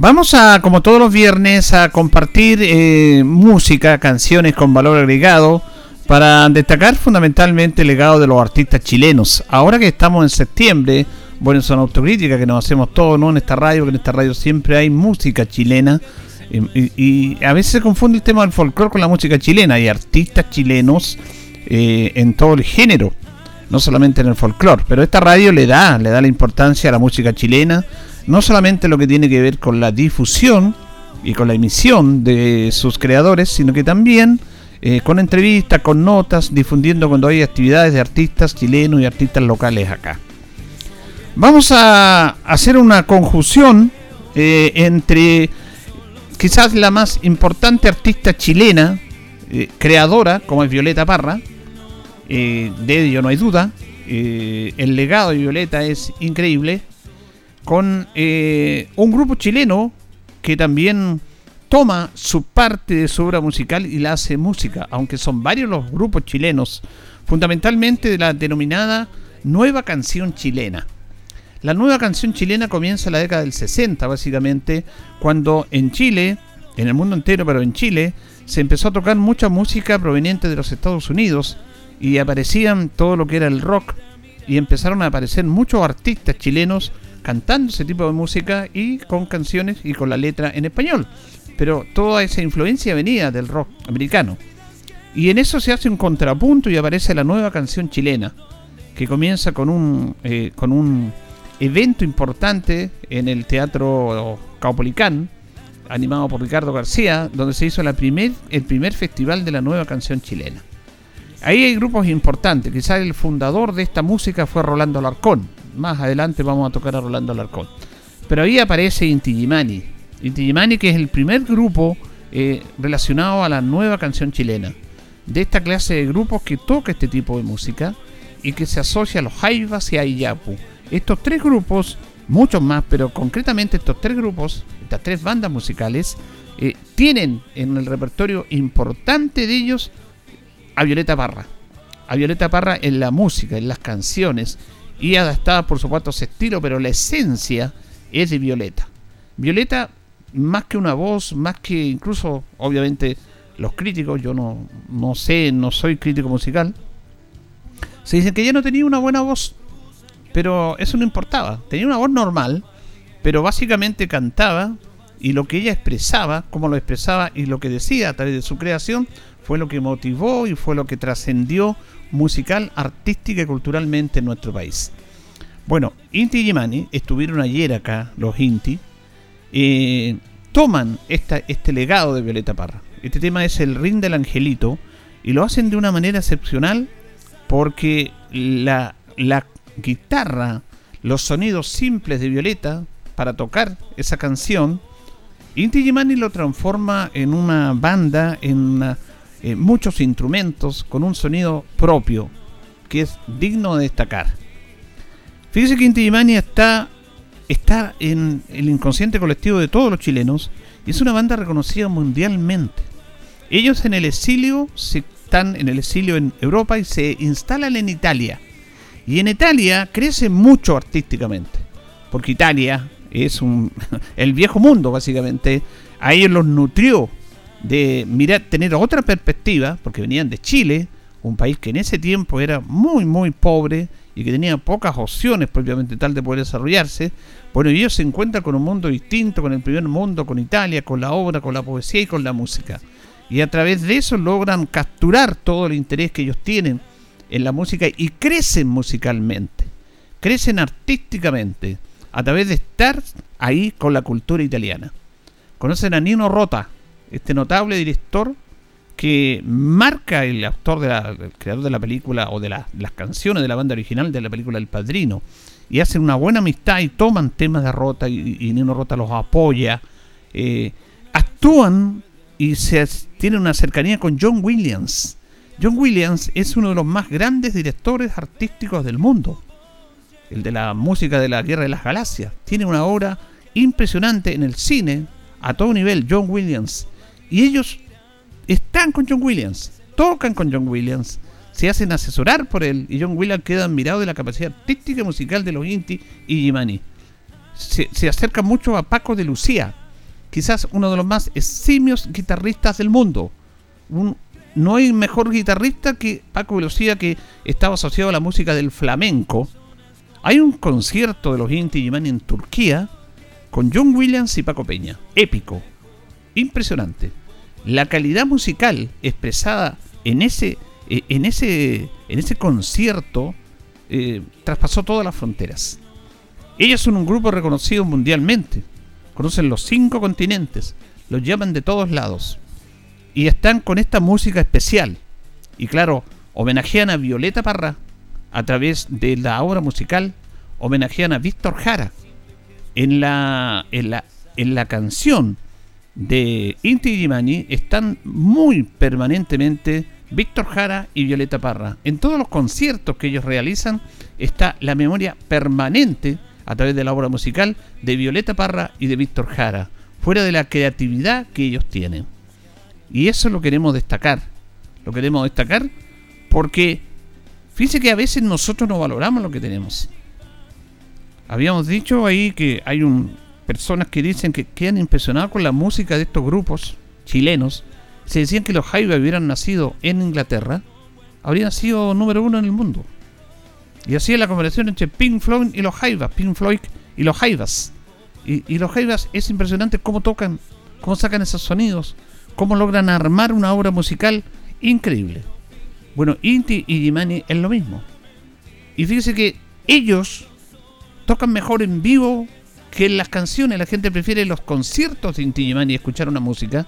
Vamos a, como todos los viernes, a compartir eh, música, canciones con valor agregado para destacar fundamentalmente el legado de los artistas chilenos. Ahora que estamos en septiembre, bueno, son autocríticas que nos hacemos todos, ¿no? En esta radio, que en esta radio siempre hay música chilena. Y, a veces se confunde el tema del folclore con la música chilena. Hay artistas chilenos eh, en todo el género, no solamente en el folclore. Pero esta radio le da, le da la importancia a la música chilena no solamente lo que tiene que ver con la difusión y con la emisión de sus creadores, sino que también eh, con entrevistas, con notas, difundiendo cuando hay actividades de artistas chilenos y artistas locales acá. Vamos a hacer una conjunción eh, entre quizás la más importante artista chilena, eh, creadora, como es Violeta Parra, de ello no hay duda, el legado de Violeta es increíble, con eh, un grupo chileno que también toma su parte de su obra musical y la hace música, aunque son varios los grupos chilenos, fundamentalmente de la denominada nueva canción chilena. La nueva canción chilena comienza en la década del 60, básicamente, cuando en Chile, en el mundo entero, pero en Chile, se empezó a tocar mucha música proveniente de los Estados Unidos y aparecían todo lo que era el rock y empezaron a aparecer muchos artistas chilenos cantando ese tipo de música y con canciones y con la letra en español. Pero toda esa influencia venía del rock americano. Y en eso se hace un contrapunto y aparece la nueva canción chilena, que comienza con un, eh, con un evento importante en el Teatro Caupolicán, animado por Ricardo García, donde se hizo el primer festival de la nueva canción chilena. Ahí hay grupos importantes, quizás el fundador de esta música fue Rolando Larcón, más adelante vamos a tocar a Rolando Alarcón. Pero ahí aparece Inti Gimani. Inti Gimani que es el primer grupo eh, relacionado a la nueva canción chilena. De esta clase de grupos que toca este tipo de música y que se asocia a los Jaivas y a Iyapu. Estos tres grupos, muchos más, pero concretamente estos tres grupos, estas tres bandas musicales, eh, tienen en el repertorio importante de ellos a Violeta Parra. A Violeta Parra en la música, en las canciones, y adaptada por supuesto ese estilo, pero la esencia es de Violeta. Violeta, más que una voz, más que incluso, obviamente, los críticos, yo no, no sé, no soy crítico musical, se dicen que ella no tenía una buena voz, pero eso no importaba, tenía una voz normal, pero básicamente cantaba y lo que ella expresaba, como lo expresaba y lo que decía a través de su creación, fue lo que motivó y fue lo que trascendió musical, artística y culturalmente en nuestro país. Bueno, Inti y Yemani estuvieron ayer acá, los Inti, eh, toman esta, este legado de Violeta Parra. Este tema es el ring del angelito y lo hacen de una manera excepcional porque la, la guitarra, los sonidos simples de Violeta para tocar esa canción, Inti Yemani lo transforma en una banda, en eh, muchos instrumentos con un sonido propio que es digno de destacar. Fíjese que Inti está, está en el inconsciente colectivo de todos los chilenos y es una banda reconocida mundialmente. Ellos en el exilio se están en el exilio en Europa y se instalan en Italia. Y en Italia crece mucho artísticamente, porque Italia es un, el viejo mundo básicamente. A ellos los nutrió de mirar, tener otra perspectiva, porque venían de Chile, un país que en ese tiempo era muy, muy pobre y que tenía pocas opciones propiamente tal de poder desarrollarse. Bueno, ellos se encuentran con un mundo distinto, con el primer mundo, con Italia, con la obra, con la poesía y con la música. Y a través de eso logran capturar todo el interés que ellos tienen en la música y crecen musicalmente, crecen artísticamente a través de estar ahí con la cultura italiana. Conocen a Nino Rota, este notable director que marca el autor, de el creador de la película o de las canciones de la banda original de la película El Padrino. Y hacen una buena amistad y toman temas de Rota y, Nino Rota los apoya. Eh, actúan y se tienen una cercanía con John Williams. John Williams es uno de los más grandes directores artísticos del mundo. El de la música de la Guerra de las Galaxias. Tiene una obra impresionante en el cine a todo nivel, John Williams. Y ellos están con John Williams, tocan con John Williams, se hacen asesorar por él y John Williams queda admirado de la capacidad artística y musical de los Inti y Jimani. Se, acerca mucho a Paco de Lucía, quizás uno de los más eximios guitarristas del mundo. no hay mejor guitarrista que Paco de Lucía que estaba asociado a la música del flamenco. Hay un concierto de los Inti Jimani en Turquía con John Williams y Paco Peña. Épico. Impresionante. La calidad musical expresada en ese, eh, en ese, en ese concierto eh, traspasó todas las fronteras. Ellos son un grupo reconocido mundialmente. Conocen los cinco continentes. Los llaman de todos lados. Y están con esta música especial. Y claro, homenajean a Violeta Parra a través de la obra musical. Homenajean a Víctor Jara en la, en la, en la canción de Inti Gimani están muy permanentemente Víctor Jara y Violeta Parra. En todos los conciertos que ellos realizan está la memoria permanente a través de la obra musical de Violeta Parra y de Víctor Jara, fuera de la creatividad que ellos tienen. Y eso lo queremos destacar. Lo queremos destacar porque fíjense que a veces nosotros no valoramos lo que tenemos. Habíamos dicho ahí que hay un, personas que dicen que quedan impresionados con la música de estos grupos chilenos. Se decían que los Jaivas hubieran nacido en Inglaterra, habrían sido número uno en el mundo. Y así es la comparación entre Pink Floyd y los Jaivas, Pink Floyd y los Jaivas. Y, los Jaivas es impresionante cómo tocan, cómo sacan esos sonidos, cómo logran armar una obra musical increíble. Bueno, Inti y Jimani es lo mismo. Y fíjese que ellos tocan mejor en vivo que en las canciones. La gente prefiere los conciertos de Inti y escuchar una música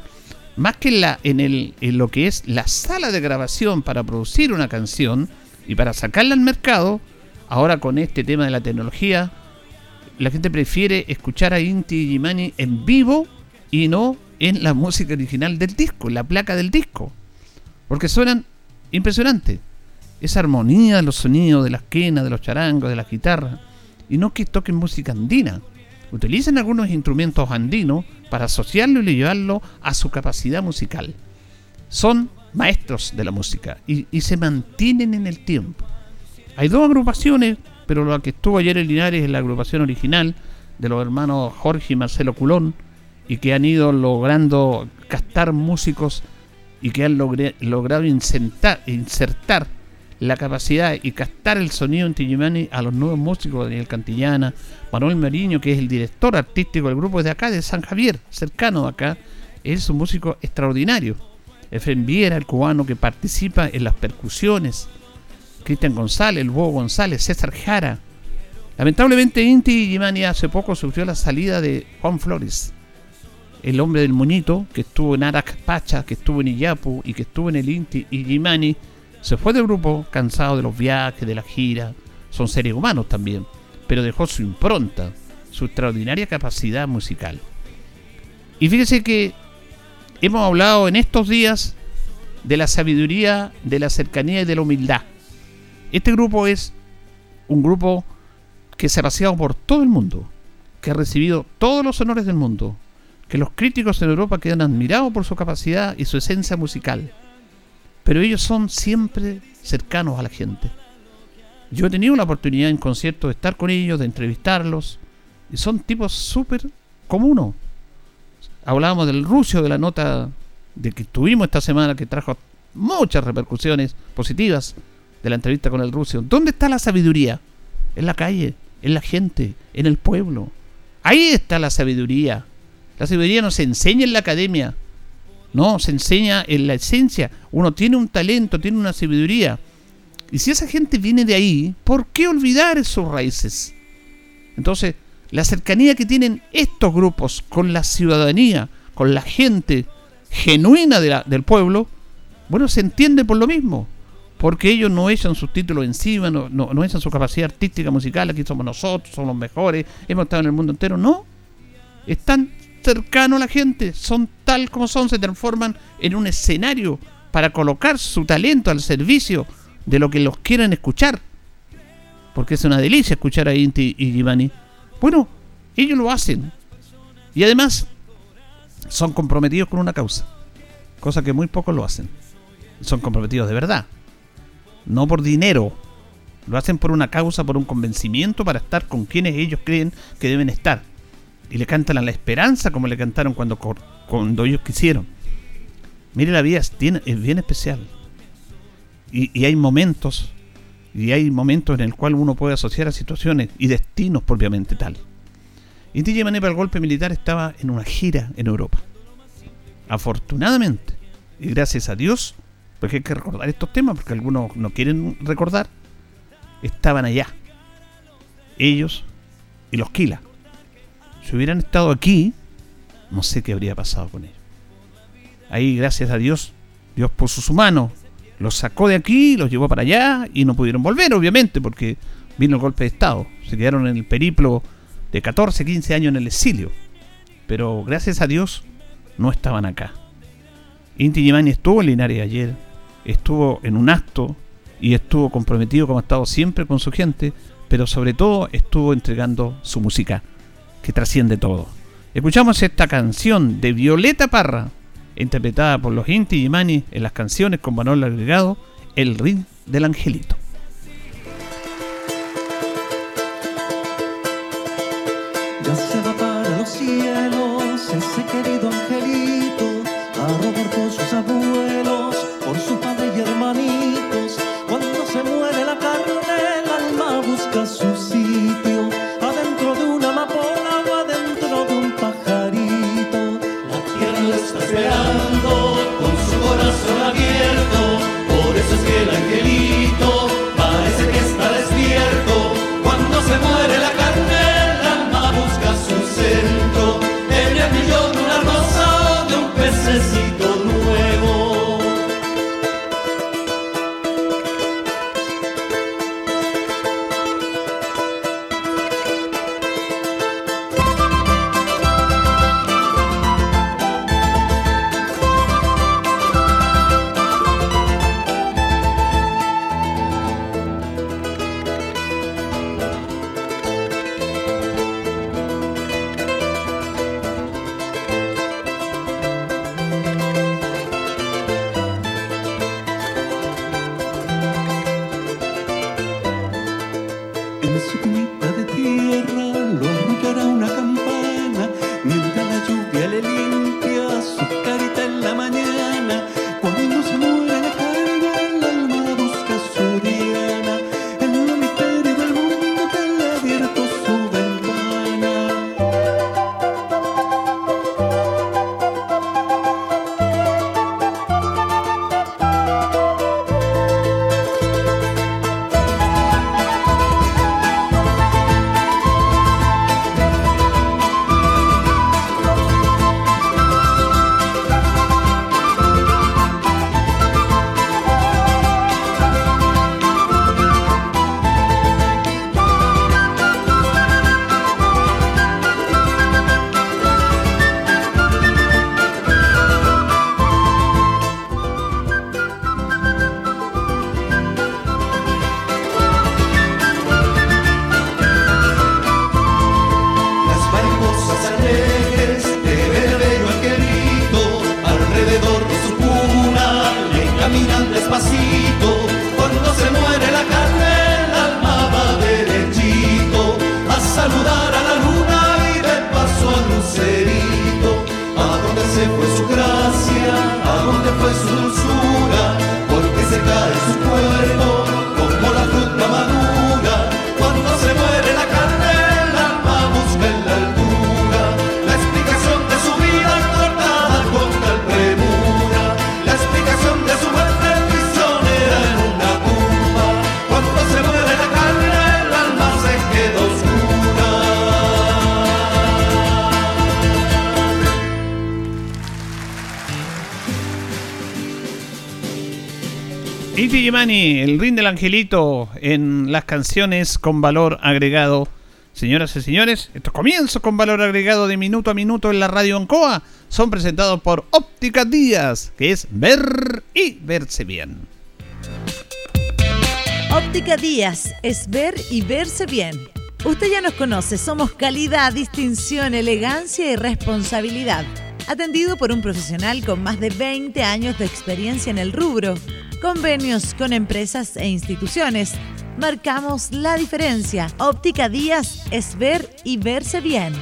más que en, la, en, el, en lo que es la sala de grabación para producir una canción y para sacarla al mercado. Ahora con este tema de la tecnología, la gente prefiere escuchar a Inti Gimani en vivo y no en la música original del disco, en la placa del disco. Porque suenan impresionantes. Esa armonía de los sonidos, de las quenas, de los charangos, de la guitarra y no que toquen música andina. Utilizan algunos instrumentos andinos para asociarlo y llevarlo a su capacidad musical. Son maestros de la música y, se mantienen en el tiempo. Hay dos agrupaciones, pero la que estuvo ayer en Linares es la agrupación original de los hermanos Jorge y Marcelo Culón y que han ido logrando captar músicos y que han logrado insertar, insertar la capacidad y captar el sonido en Tijimani a los nuevos músicos, Daniel Cantillana, Manuel Mariño, que es el director artístico del grupo de acá, de San Javier, cercano de acá, es un músico extraordinario. Efren Viera, el cubano que participa en las percusiones, Cristian González, el Bobo González, César Jara. Lamentablemente Inti Gimani hace poco sufrió la salida de Juan Flores, el hombre del moñito, que estuvo en Arac Pacha, que estuvo en Iyapu y que estuvo en el Inti y se fue del grupo cansado de los viajes, de la gira. Son seres humanos también, pero dejó su impronta, su extraordinaria capacidad musical. Y fíjese que hemos hablado en estos días de la sabiduría, de la cercanía y de la humildad. Este grupo es un grupo que se ha paseado por todo el mundo, que ha recibido todos los honores del mundo, que los críticos en Europa quedan admirados por su capacidad y su esencia musical pero ellos son siempre cercanos a la gente. Yo he tenido la oportunidad en conciertos de estar con ellos, de entrevistarlos, y son tipos súper comunos. Hablábamos del ruso, de la nota de que tuvimos esta semana, que trajo muchas repercusiones positivas de la entrevista con el ruso. ¿Dónde está la sabiduría? En la calle, en la gente, en el pueblo. Ahí está la sabiduría. La sabiduría no se enseña en la academia, no, se enseña en la esencia. Uno tiene un talento, tiene una sabiduría. Y si esa gente viene de ahí, ¿por qué olvidar sus raíces? Entonces, la cercanía que tienen estos grupos con la ciudadanía, con la gente genuina del pueblo, bueno, se entiende por lo mismo. Porque ellos no echan sus títulos encima, no, no, no echan su capacidad artística, musical, aquí somos nosotros, somos los mejores, hemos estado en el mundo entero. No, están cercanos a la gente, son tal como son, se transforman en un escenario para colocar su talento al servicio de lo que los quieren escuchar. Porque es una delicia escuchar a Inti y Giovanni. Bueno, ellos lo hacen. Y además son comprometidos con una causa. Cosa que muy pocos lo hacen. Son comprometidos de verdad. No por dinero. Lo hacen por una causa, por un convencimiento, para estar con quienes ellos creen que deben estar. Y le cantan a la esperanza como le cantaron cuando, cuando ellos quisieron. Mire, la vida es, es bien especial. Y, hay momentos, y hay momentos en el cual uno puede asociar a situaciones y destinos propiamente tal. Y TJ para el golpe militar estaba en una gira en Europa. Afortunadamente, y gracias a Dios, porque hay que recordar estos temas, porque algunos no quieren recordar, estaban allá. Ellos y los Kila. Si hubieran estado aquí, no sé qué habría pasado con ellos. Ahí, gracias a Dios, Dios puso su mano, los sacó de aquí, los llevó para allá y no pudieron volver, obviamente, porque vino el golpe de Estado. Se quedaron en el periplo de 14, 15 años en el exilio. Pero gracias a Dios no estaban acá. Inti Yemani estuvo en Linares ayer, estuvo en un acto y estuvo comprometido como ha estado siempre con su gente, pero sobre todo estuvo entregando su música, que trasciende todo. Escuchamos esta canción de Violeta Parra, interpretada por los Inti Yemani en las canciones con valor agregado, El Ring del Angelito. se va para los cielos ese querido angelito a robar por sus abuelos, El ring del angelito en las canciones con valor agregado. Señoras y señores, estos comienzos con valor agregado de minuto a minuto en la radio Ancoa son presentados por Óptica Díaz, que es ver y verse bien. Óptica Díaz es ver y verse bien. Usted ya nos conoce, somos calidad, distinción, elegancia y responsabilidad. Atendido por un profesional con más de 20 años de experiencia en el rubro convenios con empresas e instituciones. Marcamos la diferencia. Óptica Díaz es ver y verse bien.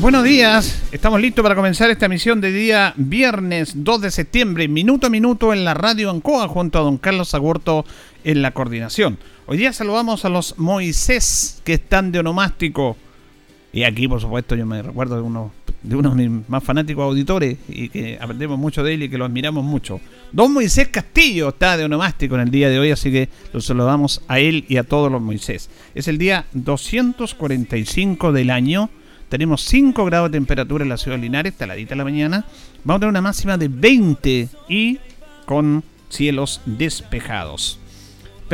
Buenos días, estamos listos para comenzar esta emisión de día viernes 2 de septiembre, minuto a minuto en la radio Ancoa junto a don Carlos Agurto en la coordinación. Hoy día saludamos a los Moisés que están de onomástico. Y aquí, por supuesto, yo me recuerdo de uno de uno de mis más fanáticos auditores y que aprendemos mucho de él y que lo admiramos mucho. Don Moisés Castillo está de onomástico en el día de hoy, así que lo saludamos a él y a todos los Moisés. Es el día 245 del año. Tenemos 5 grados de temperatura en la ciudad de Linares, taladita la mañana. Vamos a tener una máxima de 20 y con cielos despejados.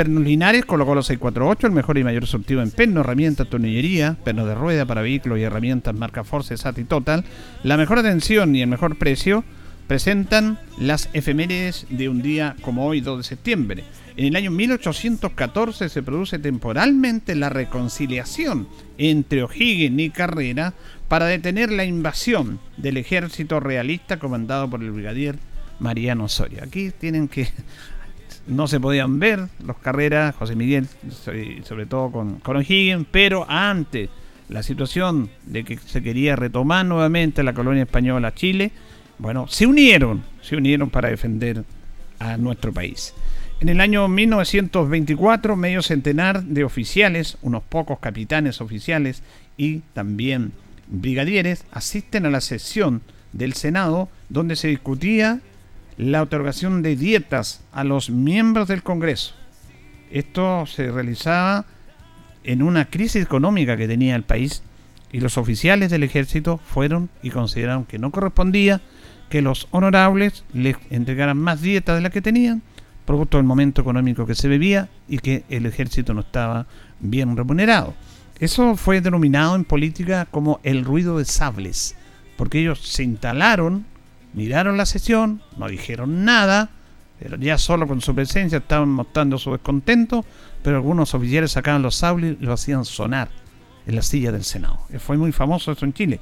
Pernos Linares colocó los 648, el mejor y mayor surtido en perno, herramientas, tornillería, perno de rueda para vehículos y herramientas marca Force, SAT y Total. La mejor atención y el mejor precio presentan las efemérides de un día como hoy, 2 de septiembre. En el año 1814 se produce temporalmente la reconciliación entre O'Higgins y Carrera para detener la invasión del ejército realista comandado por el brigadier Mariano Soria. Aquí tienen que no se podían ver los carreras, José Miguel, sobre todo con, con O'Higgins, pero antes la situación de que se quería retomar nuevamente la colonia española Chile, bueno, se unieron, se unieron para defender a nuestro país. En el año 1924, medio centenar de oficiales, unos pocos capitanes oficiales y también brigadieres asisten a la sesión del Senado donde se discutía la otorgación de dietas a los miembros del Congreso. Esto se realizaba en una crisis económica que tenía el país y los oficiales del ejército fueron y consideraron que no correspondía que los honorables les entregaran más dietas de las que tenían, producto del momento económico que se vivía y que el ejército no estaba bien remunerado. Eso fue denominado en política como el ruido de sables, porque ellos se instalaron miraron la sesión, no dijeron nada, pero ya solo con su presencia estaban mostrando su descontento, pero algunos oficiales sacaban los sables y lo hacían sonar en la silla del Senado. Fue muy famoso eso en Chile.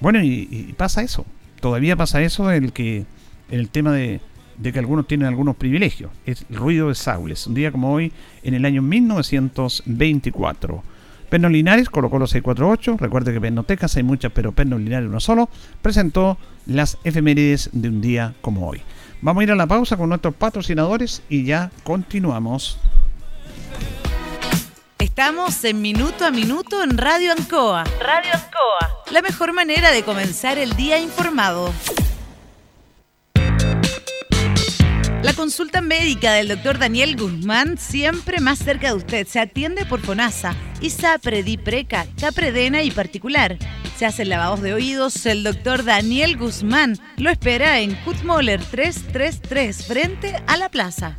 Bueno, y, pasa eso, todavía pasa eso el que el tema de, de, que algunos tienen algunos privilegios, es el ruido de sables. Un día como hoy, en el año 1924. Pernos Linares colocó los 648. Recuerde que Pernotecas hay muchas, pero Pernos Linares uno solo. Presentó las efemérides de un día como hoy. Vamos a ir a la pausa con nuestros patrocinadores y ya continuamos. Estamos en Minuto a Minuto en Radio Ancoa. Radio Ancoa. La mejor manera de comenzar el día informado. La consulta médica del doctor Daniel Guzmán siempre más cerca de usted. Se atiende por FONASA, ISAPRE, DIPRECA, CAPREDENA y particular. Se hacen lavados de oídos. El doctor Daniel Guzmán lo espera en Kutmoller 333 frente a la plaza.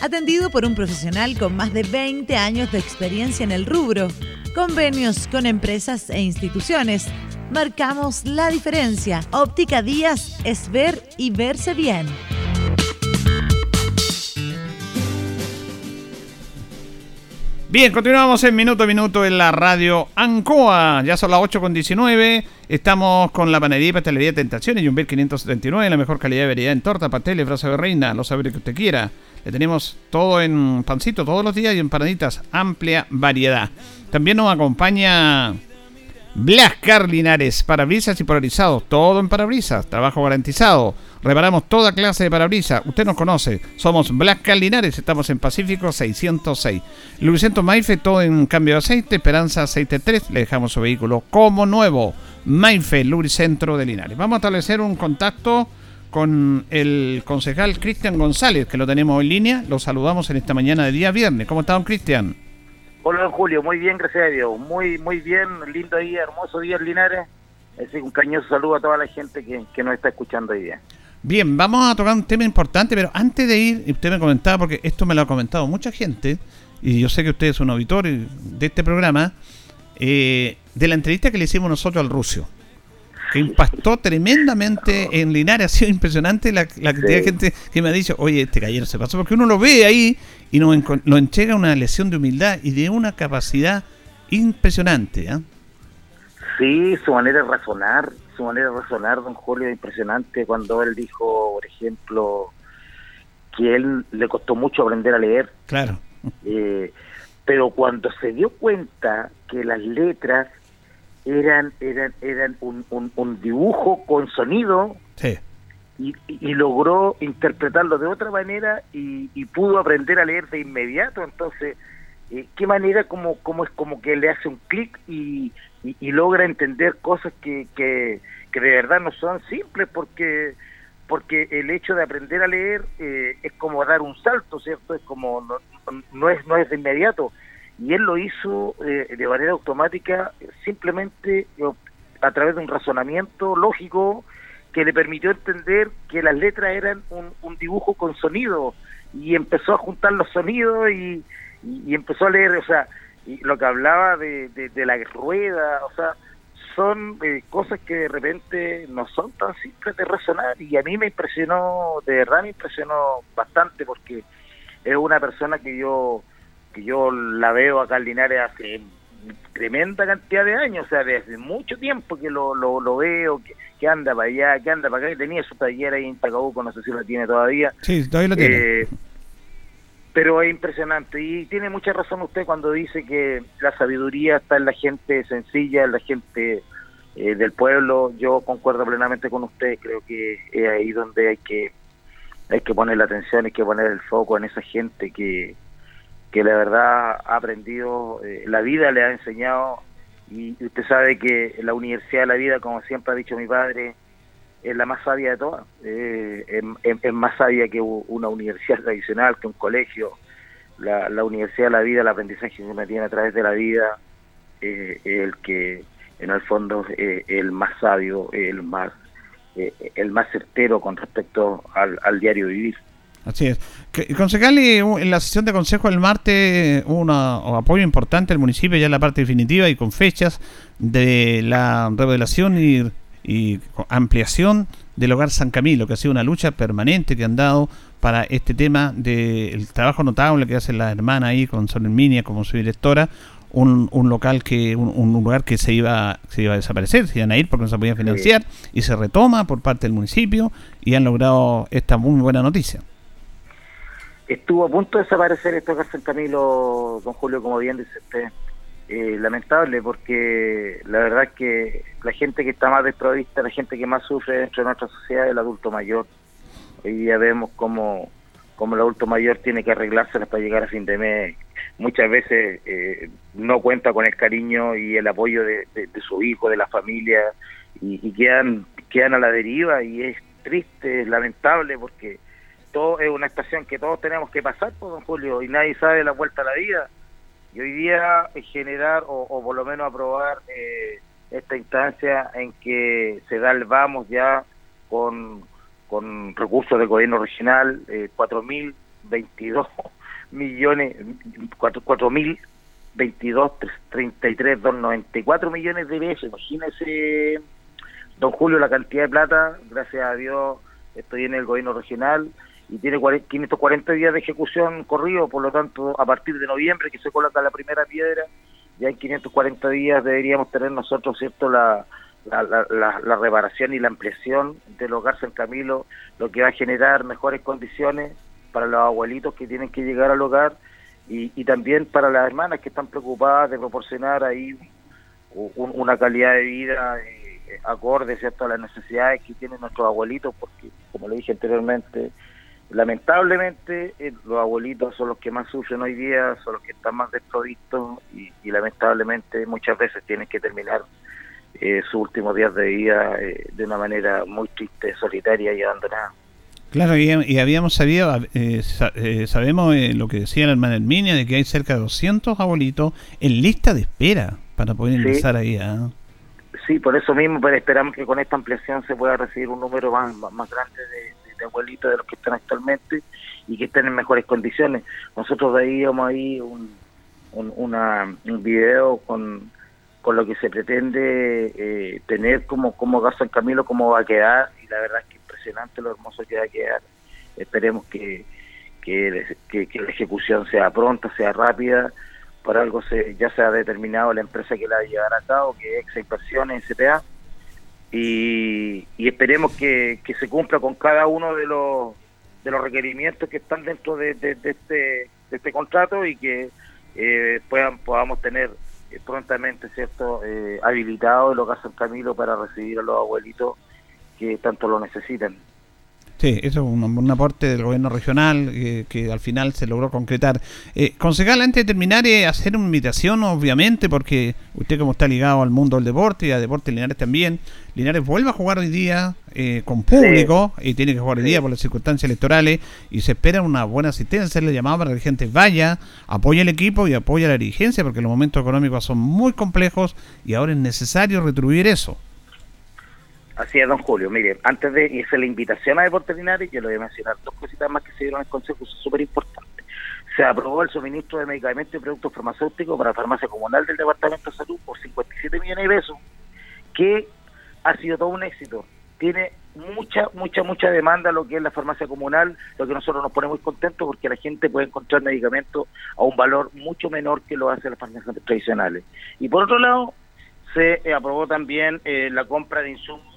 Atendido por un profesional con más de 20 años de experiencia en el rubro, convenios con empresas e instituciones. Marcamos la diferencia. Óptica Díaz es ver y verse bien. Bien, continuamos en minuto a minuto en la radio Ancoa. Ya son las 8 con 19. Estamos con la panadería y pastelería Tentaciones, Jumbel 579, la mejor calidad de variedad en torta, pasteles, brazo de reina, los sabores que usted quiera. Le tenemos todo en pancito todos los días y en panaditas, amplia variedad. También nos acompaña Blascar Linares, parabrisas y polarizados, todo en parabrisas, trabajo garantizado. Reparamos toda clase de parabrisas. Usted nos conoce, somos Blascar Linares, estamos en Pacífico 606. Lubricento Maife, todo en cambio de aceite, Esperanza Aceite 3, le dejamos su vehículo como nuevo. Maife, Lubricentro de Linares. Vamos a establecer un contacto con el concejal Cristian González, que lo tenemos en línea. Lo saludamos en esta mañana de día viernes. ¿Cómo está, don Cristian? Hola, don Julio. Muy bien, gracias a Dios. Muy, muy bien. Lindo día, hermoso día en Linares. Así un cañoso saludo a toda la gente que, que nos está escuchando hoy día. Bien, vamos a tocar un tema importante, pero antes de ir, usted me comentaba, porque esto me lo ha comentado mucha gente, y yo sé que usted es un auditor de este programa, eh, de la entrevista que le hicimos nosotros al Rusio, que impactó tremendamente en Linares. Ha sido impresionante la, cantidad de gente que me ha dicho, oye, este gallero se pasó, porque uno lo ve ahí y nos, nos entrega una lesión de humildad y de una capacidad impresionante. ¿eh? Sí, su manera de razonar, su manera de razonar, don Julio, es impresionante cuando él dijo, por ejemplo, que él le costó mucho aprender a leer. Claro. Eh, pero cuando se dio cuenta que las letras eran eran eran un, un, dibujo con sonido y, y, logró interpretarlo de otra manera y, pudo aprender a leer de inmediato. Entonces eh, qué manera como como es como que le hace un clic y, y, logra entender cosas que, que, que de verdad no son simples porque porque el hecho de aprender a leer eh, es como dar un salto cierto es como no, no es no es de inmediato y él lo hizo eh, de manera automática simplemente eh, a través de un razonamiento lógico que le permitió entender que las letras eran un, dibujo con sonido y empezó a juntar los sonidos y, y, empezó a leer, o sea, y lo que hablaba de, de, la rueda, o sea, son eh, cosas que de repente no son tan simples de razonar y a mí me impresionó, de verdad me impresionó bastante porque es una persona que yo que yo la veo acá en Linares hace tremenda cantidad de años, o sea, desde mucho tiempo que lo, lo, veo, que, anda para allá, que anda para acá, que tenía su taller ahí en Tacabuco, no sé si la tiene todavía. Sí, todavía lo tiene. Eh, pero es impresionante y tiene mucha razón usted cuando dice que la sabiduría está en la gente sencilla, en la gente eh, del pueblo. Yo concuerdo plenamente con usted, creo que es ahí donde hay que hay que poner la atención, hay que poner el foco en esa gente que, que la verdad ha aprendido, eh, la vida le ha enseñado y usted sabe que la Universidad de la Vida, como siempre ha dicho mi padre, es la más sabia de todas, eh, es, más sabia que una universidad tradicional, que un colegio. La, la Universidad de la Vida, el aprendizaje que uno tiene a través de la vida, eh, el que en el fondo es el más sabio, el más, el más certero con respecto al, al diario vivir. Así es. Concejal, en la sesión de consejo del martes hubo un apoyo importante al municipio ya en la parte definitiva y con fechas de la revelación y, ampliación del hogar San Camilo, que ha sido una lucha permanente que han dado para este tema del trabajo notable que hace la hermana ahí con Sol Minia como su directora, un, un local que un, lugar que se iba se iba a desaparecer, se iban a ir porque no se podía financiar y se retoma por parte del municipio y han logrado esta muy buena noticia estuvo a punto de desaparecer esto de San Camilo, don Julio, como bien dice usted. Eh, lamentable porque la verdad es que la gente que está más desprovista, la gente que más sufre dentro de nuestra sociedad es el adulto mayor. Hoy día vemos como, como el adulto mayor tiene que arreglárselas para llegar a fin de mes. Muchas veces eh, no cuenta con el cariño y el apoyo de, su hijo, de la familia, y, y, quedan, quedan a la deriva y es triste, es lamentable porque todo es una estación que todos tenemos que pasar, por pues, don Julio, y nadie sabe la vuelta a la vida. Y hoy día generar o, por lo menos aprobar eh, esta instancia en que se da el vamos ya con, con recursos del gobierno regional, eh, 4.022 millones, 4.022, 33, 294 millones de pesos. Imagínese, don Julio, la cantidad de plata, gracias a Dios, estoy en el gobierno regional y tiene 540 días de ejecución corrido, por lo tanto, a partir de noviembre que se coloca la primera piedra, ya en 540 días deberíamos tener nosotros, ¿cierto?, la, la, reparación y la ampliación del hogar San Camilo, lo que va a generar mejores condiciones para los abuelitos que tienen que llegar al hogar y, y también para las hermanas que están preocupadas de proporcionar ahí una calidad de vida eh, acorde ¿cierto? a las necesidades que tienen nuestros abuelitos, porque como le dije anteriormente, lamentablemente eh, los abuelitos son los que más sufren hoy día, son los que están más desprovistos y, lamentablemente muchas veces tienen que terminar eh, sus últimos días de vida eh, de una manera muy triste, solitaria y abandonada. Claro, y, habíamos sabido, sabemos lo que decía la hermana Herminia, de que hay cerca de 200 abuelitos en lista de espera para poder ingresar ahí. ¿ah? Sí, por eso mismo, pero esperamos que con esta ampliación se pueda recibir un número más, más grande de, de abuelitos de los que están actualmente y que estén en mejores condiciones. Nosotros veíamos ahí un, un, una, un video con, con lo que se pretende eh, tener como, como San Camilo, cómo va a quedar, y la verdad es que impresionante lo hermoso que va a quedar. Esperemos que, que, que, la ejecución sea pronta, sea rápida, por algo se, ya se ha determinado la empresa que la va a llevar a cabo, que es Exa Inversiones SPA, y, esperemos que, se cumpla con cada uno de los de los requerimientos que están dentro de, este de este contrato y que eh, puedan podamos tener eh, prontamente cierto eh, habilitado el hogar San Camilo para recibir a los abuelitos que tanto lo necesitan. Sí, eso es un, aporte del gobierno regional que al final se logró concretar. Eh, concejal, antes de terminar, eh, hacer una invitación, obviamente, porque usted como está ligado al mundo del deporte y a Deportes Linares también, Linares vuelve a jugar hoy día eh, con público y tiene que jugar hoy día por las circunstancias electorales y se espera una buena asistencia, le llamado para que la gente vaya, apoye el equipo y apoye a la dirigencia porque los momentos económicos son muy complejos y ahora es necesario retribuir eso. Así es, don Julio. Mire, antes de irse la invitación a Deportes Linares, yo le voy a mencionar dos cositas más que se dieron en el Consejo, súper importantes. Se aprobó el suministro de medicamentos y productos farmacéuticos para la farmacia comunal del Departamento de Salud por 57 millones de pesos, que ha sido todo un éxito. Tiene mucha, mucha, mucha demanda lo que es la farmacia comunal, lo que nosotros nos ponemos muy contentos porque la gente puede encontrar medicamentos a un valor mucho menor que lo hace las farmacias tradicionales. Y por otro lado, se aprobó también eh, la compra de insumos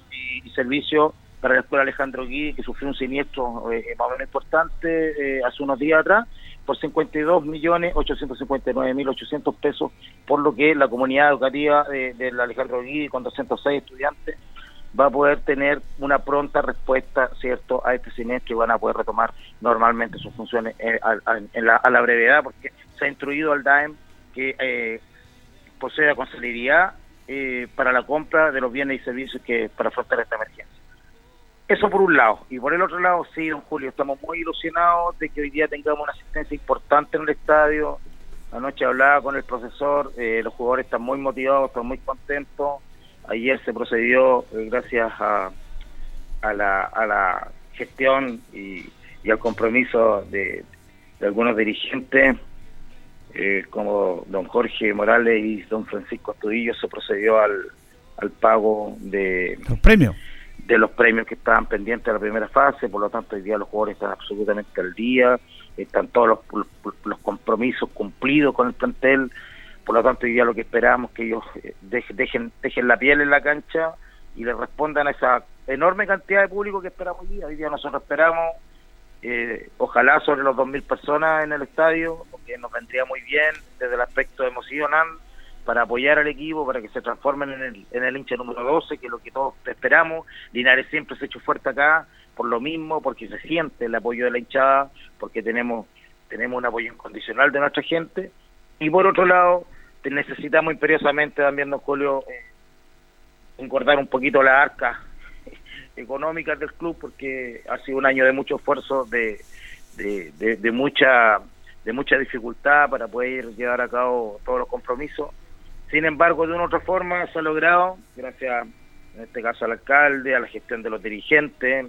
y, servicio para la escuela Alejandro Gui, que sufrió un siniestro eh, más o menos importante eh, hace unos días atrás, por 52 millones 859 mil 800 pesos, por lo que la comunidad educativa de, de Alejandro Gui, con 206 estudiantes, va a poder tener una pronta respuesta, ¿cierto?, a este siniestro y van a poder retomar normalmente sus funciones eh, a, la, brevedad, porque se ha instruido al DAEM que eh, posea con celeridad eh, para la compra de los bienes y servicios que para afrontar esta emergencia. Eso por un lado. Y por el otro lado, sí, don Julio, estamos muy ilusionados de que hoy día tengamos una asistencia importante en el estadio. Anoche hablaba con el profesor, eh, los jugadores están muy motivados, están muy contentos. Ayer se procedió, eh, gracias a, a, la, a la gestión y, al compromiso de algunos dirigentes, eh, como don Jorge Morales y don Francisco Astudillo se procedió al, al pago de los premios de los premios que estaban pendientes de la primera fase, por lo tanto hoy día los jugadores están absolutamente al día, están todos los, los, compromisos cumplidos con el plantel, por lo tanto hoy día lo que esperamos es que ellos eh, dejen, dejen la piel en la cancha y le respondan a esa enorme cantidad de público que esperamos hoy día. Hoy día nosotros esperamos eh, ojalá sobre los 2.000 personas en el estadio, porque nos vendría muy bien desde el aspecto emocional para apoyar al equipo, para que se transformen en el, en el hincha número 12, que es lo que todos esperamos. Linares siempre se ha hecho fuerte acá, por lo mismo, porque se siente el apoyo de la hinchada, porque tenemos, tenemos un apoyo incondicional de nuestra gente. Y por otro lado, necesitamos imperiosamente también, don Julio, eh, un poquito la arca económicas del club porque ha sido un año de mucho esfuerzo, de, de, mucha de mucha dificultad para poder llevar a cabo todos los compromisos. Sin embargo, de una u otra forma se ha logrado, gracias en este caso al alcalde, a la gestión de los dirigentes,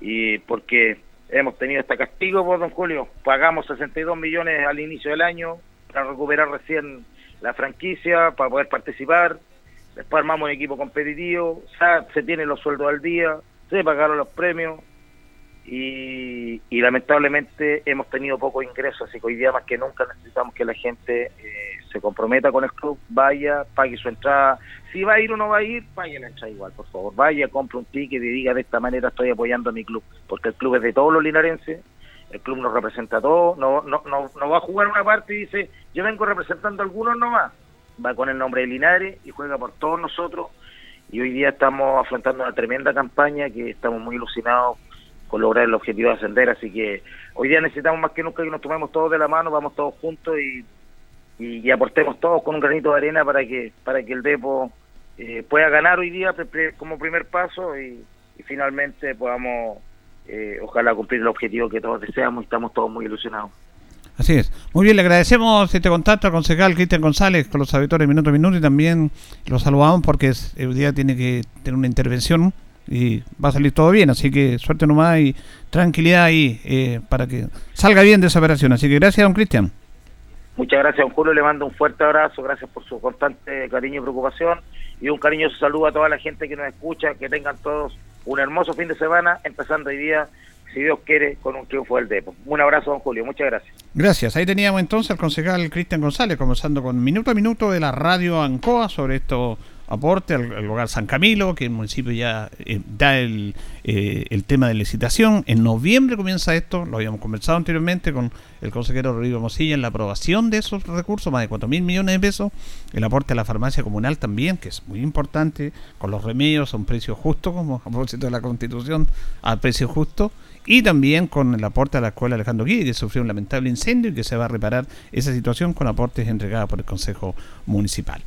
y porque hemos tenido este castigo, por pues, don Julio, pagamos 62 millones al inicio del año para recuperar recién la franquicia, para poder participar, después armamos un equipo competitivo, se tienen los sueldos al día, se pagaron los premios y, lamentablemente hemos tenido poco ingresos, así que hoy día más que nunca necesitamos que la gente eh, se comprometa con el club, vaya, pague su entrada, si va a ir o no va a ir, pague la entrada igual, por favor, vaya, compre un ticket y diga de esta manera estoy apoyando a mi club, porque el club es de todos los linarenses, el club nos representa a todos, no, no, no, no va a jugar una parte y dice yo vengo representando a algunos nomás, va con el nombre de Linares y juega por todos nosotros. Y hoy día estamos afrontando una tremenda campaña que estamos muy ilusionados con lograr el objetivo de ascender. Así que hoy día necesitamos más que nunca que nos tomemos todos de la mano, vamos todos juntos y, y, aportemos todos con un granito de arena para que para que el Depo eh, pueda ganar hoy día como primer paso y, finalmente podamos, eh, ojalá, cumplir el objetivo que todos deseamos y estamos todos muy ilusionados. Así es. Muy bien, le agradecemos este contacto al concejal Cristian González con los auditores Minuto a Minuto y también lo saludamos porque el día tiene que tener una intervención y va a salir todo bien, así que suerte nomás y tranquilidad ahí eh, para que salga bien de esa operación. Así que gracias, don Cristian. Muchas gracias, don Julio. Le mando un fuerte abrazo. Gracias por su constante cariño y preocupación. Y un cariñoso saludo a toda la gente que nos escucha. Que tengan todos un hermoso fin de semana, empezando hoy día, si Dios quiere, con un triunfo del Depo. Un abrazo, don Julio. Muchas gracias. Gracias. Ahí teníamos entonces al concejal Cristian González conversando con minuto a minuto de la radio Ancoa sobre esto aporte al, lugar San Camilo, que el municipio ya eh, da el, eh, el tema de licitación. En noviembre comienza esto, lo habíamos conversado anteriormente con el consejero Rodrigo Mosilla en la aprobación de esos recursos, más de 4 mil millones de pesos. El aporte a la farmacia comunal también, que es muy importante, con los remedios a un precio justo, como a propósito de la constitución, a precio justo. Y también con el aporte a la escuela Alejandro Guille, que sufrió un lamentable incendio y que se va a reparar esa situación con aportes entregados por el Consejo Municipal.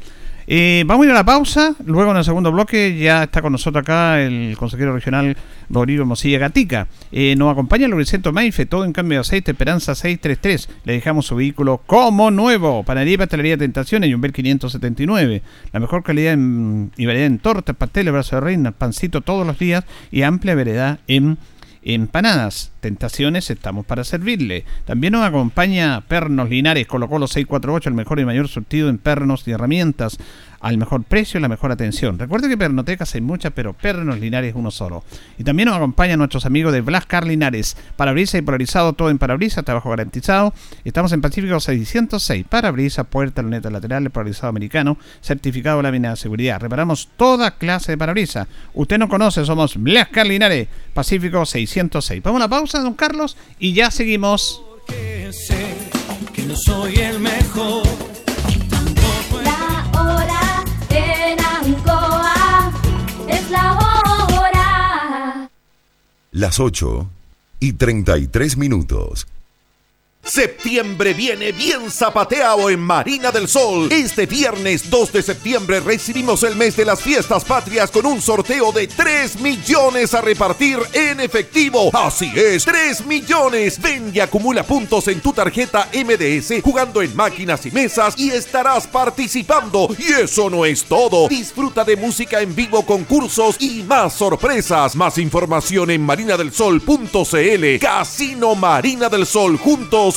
Eh, vamos a ir a la pausa. Luego, en el segundo bloque, ya está con nosotros acá el consejero regional Rodrigo Mosilla Gatica. Eh, nos acompaña el Maife, todo en cambio de aceite, Esperanza 633. Le dejamos su vehículo como nuevo. Panadería y Pastelería Tentaciones y un 579. La mejor calidad en, y variedad en tortas, pasteles, brazo de reina, pancito todos los días y amplia variedad en empanadas. Tentaciones, estamos para servirle. También nos acompaña Pernos Linares, colocó los 648, el mejor y mayor surtido en pernos y herramientas al mejor precio y la mejor atención. Recuerde que pernotecas hay muchas, pero Pernos Linares uno solo. Y también nos acompañan nuestros amigos de Blascar Linares. Parabrisa y polarizado, todo en parabrisa, trabajo garantizado. Estamos en Pacífico 606. Parabrisa, puerta, luneta lateral, polarizado americano, certificado lámina de seguridad. Reparamos toda clase de parabrisa. Usted nos conoce, somos Blascar Linares, Pacífico 606. Vamos a una pausa, don Carlos, y ya seguimos. sé que no soy el mejor las 8 y 33 minutos. Septiembre viene bien zapateado en Marina del Sol. Este viernes 2 de septiembre recibimos el mes de las fiestas patrias con un sorteo de 3 millones a repartir en efectivo. Así es, 3 millones. Ven y acumula puntos en tu tarjeta MDS jugando en máquinas y mesas y estarás participando. Y eso no es todo. Disfruta de música en vivo, concursos y más sorpresas. Más información en marinadelsol.cl. Casino Marina del Sol juntos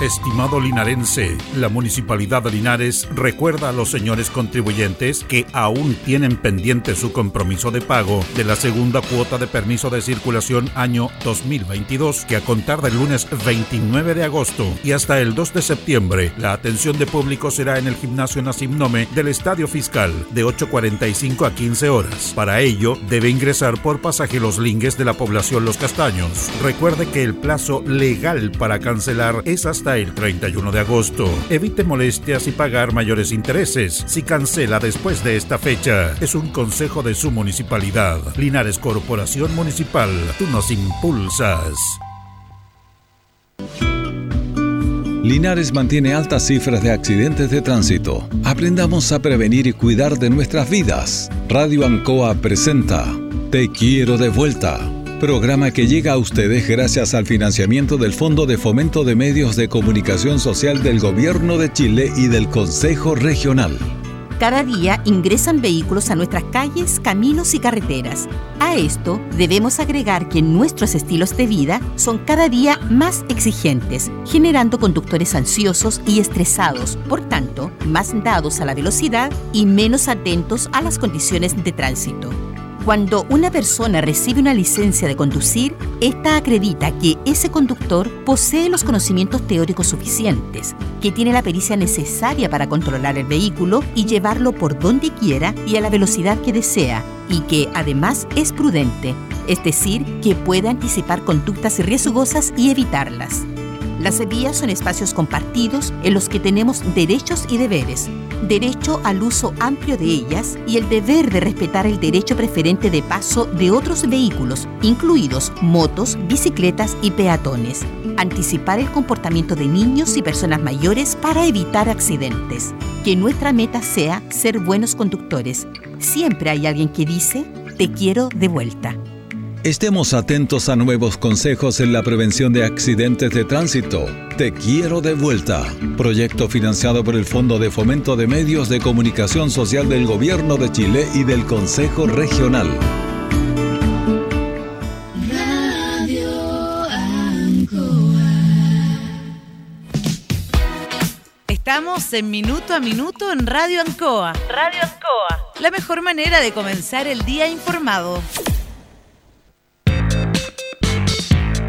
Estimado linarense, la Municipalidad de Linares recuerda a los señores contribuyentes que aún tienen pendiente su compromiso de pago de la segunda cuota de permiso de circulación año 2022, que a contar del lunes 29 de agosto y hasta el 2 de septiembre, la atención de público será en el gimnasio Nasimnome del Estadio Fiscal de 8.45 a 15 horas. Para ello, debe ingresar por pasaje Los Lingues de la población Los Castaños. Recuerde que el plazo legal para cancelar es hasta el 31 de agosto. Evite molestias y pagar mayores intereses si cancela después de esta fecha. Es un consejo de su municipalidad. Linares Corporación Municipal. Tú nos impulsas. Linares mantiene altas cifras de accidentes de tránsito. Aprendamos a prevenir y cuidar de nuestras vidas. Radio Ancoa presenta Te quiero de vuelta. Programa que llega a ustedes gracias al financiamiento del Fondo de Fomento de Medios de Comunicación Social del Gobierno de Chile y del Consejo Regional. Cada día ingresan vehículos a nuestras calles, caminos y carreteras. A esto debemos agregar que nuestros estilos de vida son cada día más exigentes, generando conductores ansiosos y estresados, por tanto, más dados a la velocidad y menos atentos a las condiciones de tránsito. Cuando una persona recibe una licencia de conducir, esta acredita que ese conductor posee los conocimientos teóricos suficientes, que tiene la pericia necesaria para controlar el vehículo y llevarlo por donde quiera y a la velocidad que desea, y que además es prudente, es decir, que puede anticipar conductas riesgosas y evitarlas. Las vías son espacios compartidos en los que tenemos derechos y deberes, derecho al uso amplio de ellas y el deber de respetar el derecho preferente de paso de otros vehículos, incluidos motos, bicicletas y peatones. Anticipar el comportamiento de niños y personas mayores para evitar accidentes. Que nuestra meta sea ser buenos conductores. Siempre hay alguien que dice, te quiero de vuelta. Estemos atentos a nuevos consejos en la prevención de accidentes de tránsito. Te quiero de vuelta. Proyecto financiado por el Fondo de Fomento de Medios de Comunicación Social del Gobierno de Chile y del Consejo Regional. Radio Ancoa. Estamos en Minuto a Minuto en Radio Ancoa. Radio Ancoa. La mejor manera de comenzar el día informado.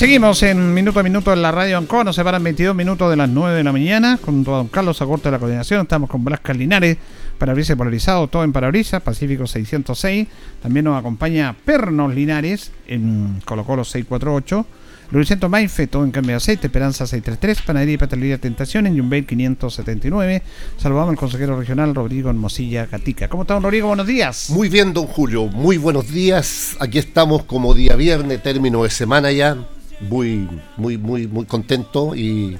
Seguimos en minuto a minuto en la radio Ancó. Nos separan 22 minutos de las 9 de la mañana. Con don Carlos Agorto de la coordinación. Estamos con Blasca Linares, parabrisas polarizado, todo en parabrisas, Pacífico 606. También nos acompaña Pernos Linares en Colo Colo 648. Luisento Maife, todo en cambio de aceite, Esperanza 633, Panadería y Pastelería Tentación en Yumbel 579. Saludamos al consejero regional Rodrigo Mosilla Gatica. ¿Cómo está, don Rodrigo? Buenos días. Muy bien, don Julio. Muy buenos días. Aquí estamos como día viernes, término de semana ya. Muy, muy, muy, muy contento y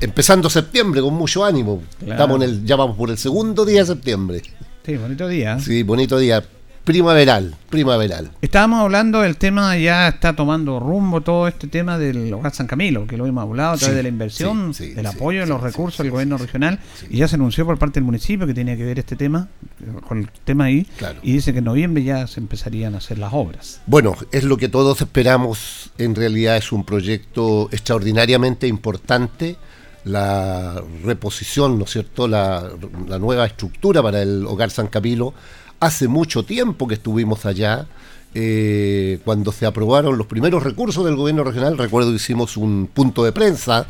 empezando septiembre con mucho ánimo. Claro. Estamos en el, ya vamos por el segundo día de septiembre. Sí, bonito día. Sí, bonito día. Primaveral, primaveral. Estábamos hablando del tema, ya está tomando rumbo todo este tema del Hogar San Camilo, que lo hemos hablado a través Sí, de la inversión, sí, sí, del apoyo de los recursos del gobierno regional, y ya se anunció por parte del municipio que tenía que ver este tema, con el tema ahí, Claro. y dice que en noviembre ya se empezarían a hacer las obras. Bueno, es lo que todos esperamos. En realidad es un proyecto extraordinariamente importante. La reposición, ¿no es cierto? La, la nueva estructura para el Hogar San Camilo. Hace mucho tiempo que estuvimos allá. eh, cuando se aprobaron los primeros recursos del gobierno regional, recuerdo que hicimos un punto de prensa